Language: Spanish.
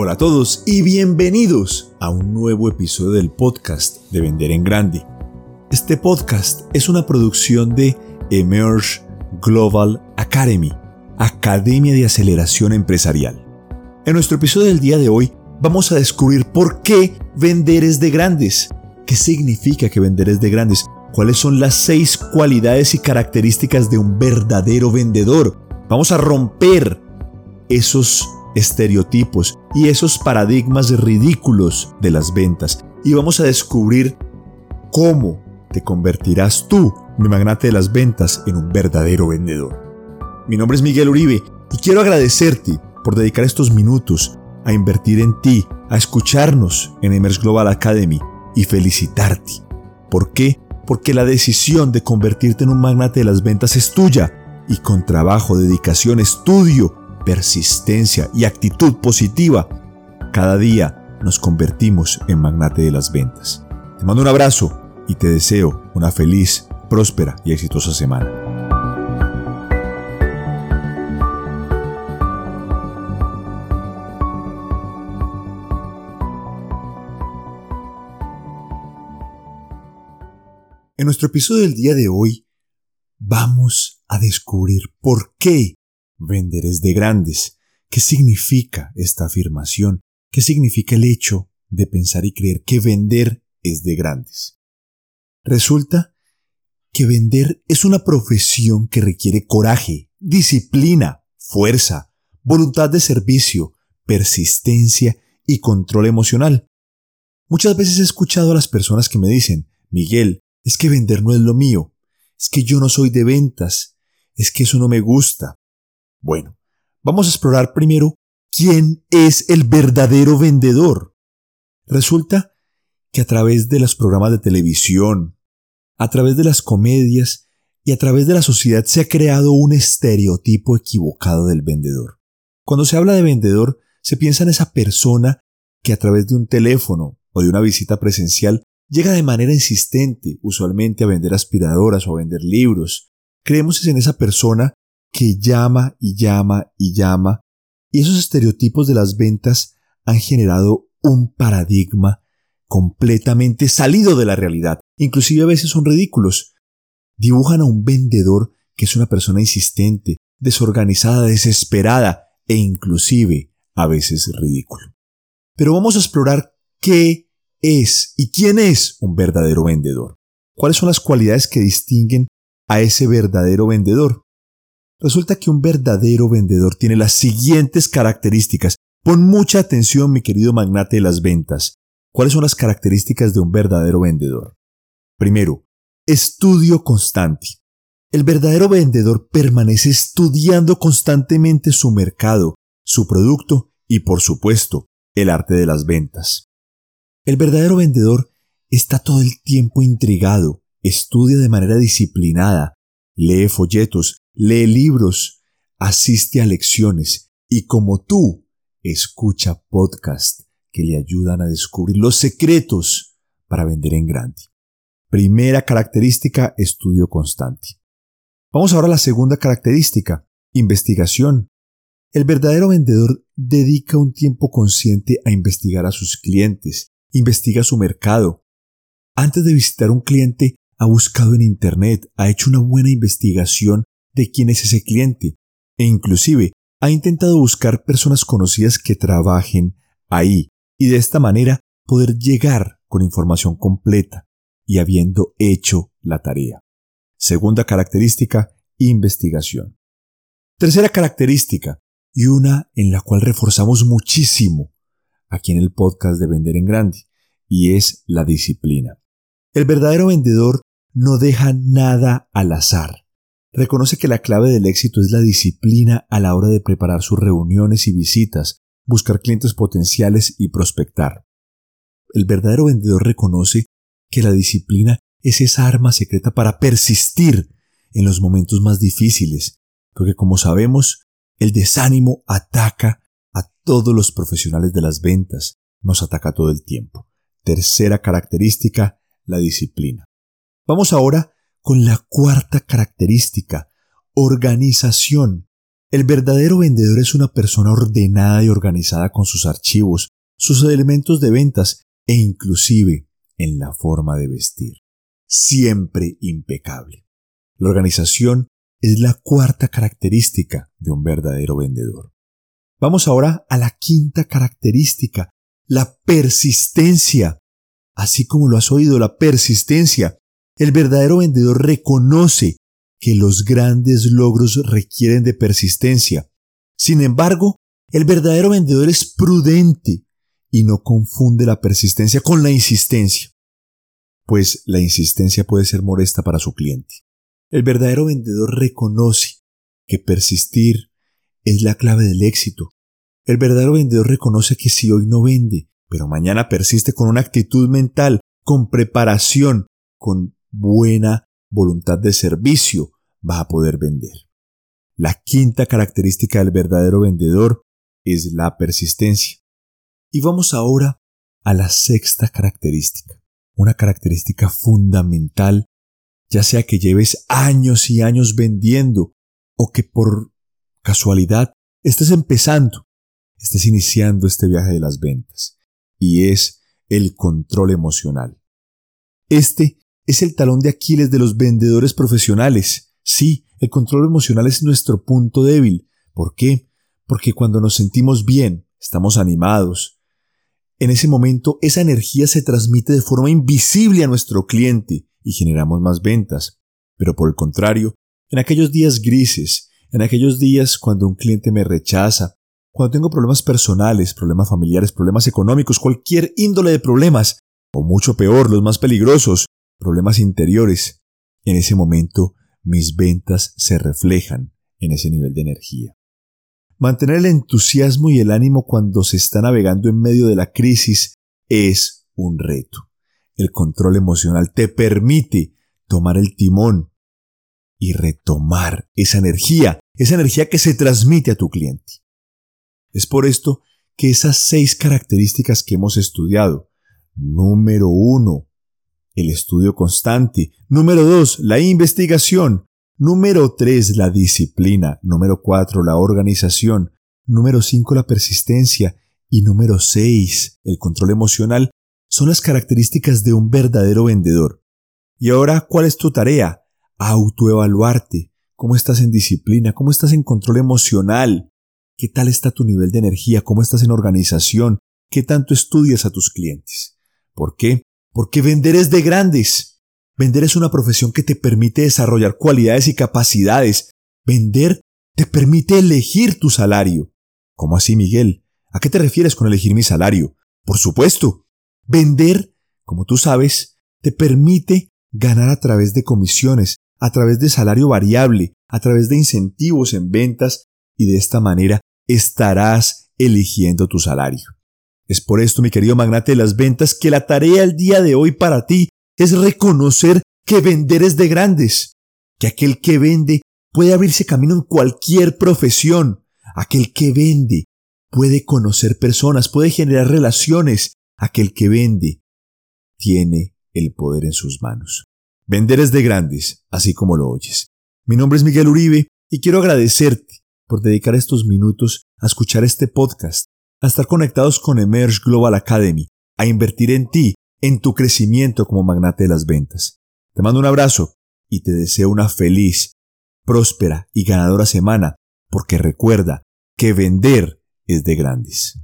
Hola a todos y bienvenidos a un nuevo episodio del podcast de Vender en Grande. Este podcast es una producción de Emerge Global Academy, Academia de Aceleración Empresarial. En nuestro episodio del día de hoy vamos a descubrir por qué vender es de grandes, qué significa que vender es de grandes, cuáles son las seis cualidades y características de un verdadero vendedor. Vamos a romper esos estereotipos y esos paradigmas ridículos de las ventas y vamos a descubrir cómo te convertirás tú, mi magnate de las ventas, en un verdadero vendedor. Mi nombre es Miguel Uribe y quiero agradecerte por dedicar estos minutos a invertir en ti, a escucharnos en Emerge Global Academy y felicitarte. ¿Por qué? Porque la decisión de convertirte en un magnate de las ventas es tuya y con trabajo, dedicación, estudio persistencia y actitud positiva, cada día nos convertimos en magnate de las ventas. Te mando un abrazo y te deseo una feliz, próspera y exitosa semana. En nuestro episodio del día de hoy vamos a descubrir por qué Vender es de grandes. ¿Qué significa esta afirmación? ¿Qué significa el hecho de pensar y creer que vender es de grandes? Resulta que vender es una profesión que requiere coraje, disciplina, fuerza, voluntad de servicio, persistencia y control emocional. Muchas veces he escuchado a las personas que me dicen, Miguel, es que vender no es lo mío, es que yo no soy de ventas, es que eso no me gusta, bueno, vamos a explorar primero quién es el verdadero vendedor. Resulta que a través de los programas de televisión, a través de las comedias y a través de la sociedad se ha creado un estereotipo equivocado del vendedor. Cuando se habla de vendedor, se piensa en esa persona que a través de un teléfono o de una visita presencial llega de manera insistente, usualmente a vender aspiradoras o a vender libros. Creemos en esa persona que llama y llama y llama, y esos estereotipos de las ventas han generado un paradigma completamente salido de la realidad. Inclusive a veces son ridículos. Dibujan a un vendedor que es una persona insistente, desorganizada, desesperada e inclusive a veces ridículo. Pero vamos a explorar qué es y quién es un verdadero vendedor. ¿Cuáles son las cualidades que distinguen a ese verdadero vendedor? Resulta que un verdadero vendedor tiene las siguientes características. Pon mucha atención, mi querido magnate de las ventas. ¿Cuáles son las características de un verdadero vendedor? Primero, estudio constante. El verdadero vendedor permanece estudiando constantemente su mercado, su producto y, por supuesto, el arte de las ventas. El verdadero vendedor está todo el tiempo intrigado, estudia de manera disciplinada, lee folletos, lee libros, asiste a lecciones y como tú, escucha podcasts que le ayudan a descubrir los secretos para vender en grande. Primera característica, estudio constante. Vamos ahora a la segunda característica, investigación. El verdadero vendedor dedica un tiempo consciente a investigar a sus clientes, investiga su mercado. Antes de visitar un cliente, ha buscado en Internet, ha hecho una buena investigación de quién es ese cliente e inclusive ha intentado buscar personas conocidas que trabajen ahí y de esta manera poder llegar con información completa y habiendo hecho la tarea. Segunda característica, investigación. Tercera característica, y una en la cual reforzamos muchísimo aquí en el podcast de Vender en Grande, y es la disciplina. El verdadero vendedor no deja nada al azar. Reconoce que la clave del éxito es la disciplina a la hora de preparar sus reuniones y visitas, buscar clientes potenciales y prospectar. El verdadero vendedor reconoce que la disciplina es esa arma secreta para persistir en los momentos más difíciles, porque como sabemos, el desánimo ataca a todos los profesionales de las ventas, nos ataca todo el tiempo. Tercera característica, la disciplina. Vamos ahora con la cuarta característica, organización. El verdadero vendedor es una persona ordenada y organizada con sus archivos, sus elementos de ventas e inclusive en la forma de vestir. Siempre impecable. La organización es la cuarta característica de un verdadero vendedor. Vamos ahora a la quinta característica, la persistencia. Así como lo has oído, la persistencia. El verdadero vendedor reconoce que los grandes logros requieren de persistencia. Sin embargo, el verdadero vendedor es prudente y no confunde la persistencia con la insistencia, pues la insistencia puede ser molesta para su cliente. El verdadero vendedor reconoce que persistir es la clave del éxito. El verdadero vendedor reconoce que si hoy no vende, pero mañana persiste con una actitud mental, con preparación, con buena voluntad de servicio, va a poder vender. La quinta característica del verdadero vendedor es la persistencia. Y vamos ahora a la sexta característica, una característica fundamental, ya sea que lleves años y años vendiendo o que por casualidad estés empezando, estés iniciando este viaje de las ventas, y es el control emocional. Este es el talón de Aquiles de los vendedores profesionales. Sí, el control emocional es nuestro punto débil. ¿Por qué? Porque cuando nos sentimos bien, estamos animados, en ese momento esa energía se transmite de forma invisible a nuestro cliente y generamos más ventas. Pero por el contrario, en aquellos días grises, en aquellos días cuando un cliente me rechaza, cuando tengo problemas personales, problemas familiares, problemas económicos, cualquier índole de problemas, o mucho peor, los más peligrosos, problemas interiores, en ese momento mis ventas se reflejan en ese nivel de energía. Mantener el entusiasmo y el ánimo cuando se está navegando en medio de la crisis es un reto. El control emocional te permite tomar el timón y retomar esa energía, esa energía que se transmite a tu cliente. Es por esto que esas seis características que hemos estudiado, número uno, el estudio constante. Número dos, la investigación. Número tres, la disciplina. Número cuatro, la organización. Número cinco, la persistencia. Y número seis, el control emocional, son las características de un verdadero vendedor. Y ahora, ¿cuál es tu tarea? Autoevaluarte. ¿Cómo estás en disciplina? ¿Cómo estás en control emocional? ¿Qué tal está tu nivel de energía? ¿Cómo estás en organización? ¿Qué tanto estudias a tus clientes? ¿Por qué? Porque vender es de grandes. Vender es una profesión que te permite desarrollar cualidades y capacidades. Vender te permite elegir tu salario. ¿Cómo así, Miguel? ¿A qué te refieres con elegir mi salario? Por supuesto. Vender, como tú sabes, te permite ganar a través de comisiones, a través de salario variable, a través de incentivos en ventas y de esta manera estarás eligiendo tu salario. Es por esto, mi querido magnate de las ventas, que la tarea el día de hoy para ti es reconocer que vender es de grandes, que aquel que vende puede abrirse camino en cualquier profesión, aquel que vende puede conocer personas, puede generar relaciones, aquel que vende tiene el poder en sus manos. Vender es de grandes, así como lo oyes. Mi nombre es Miguel Uribe y quiero agradecerte por dedicar estos minutos a escuchar este podcast a estar conectados con Emerge Global Academy, a invertir en ti, en tu crecimiento como magnate de las ventas. Te mando un abrazo y te deseo una feliz, próspera y ganadora semana, porque recuerda que vender es de grandes.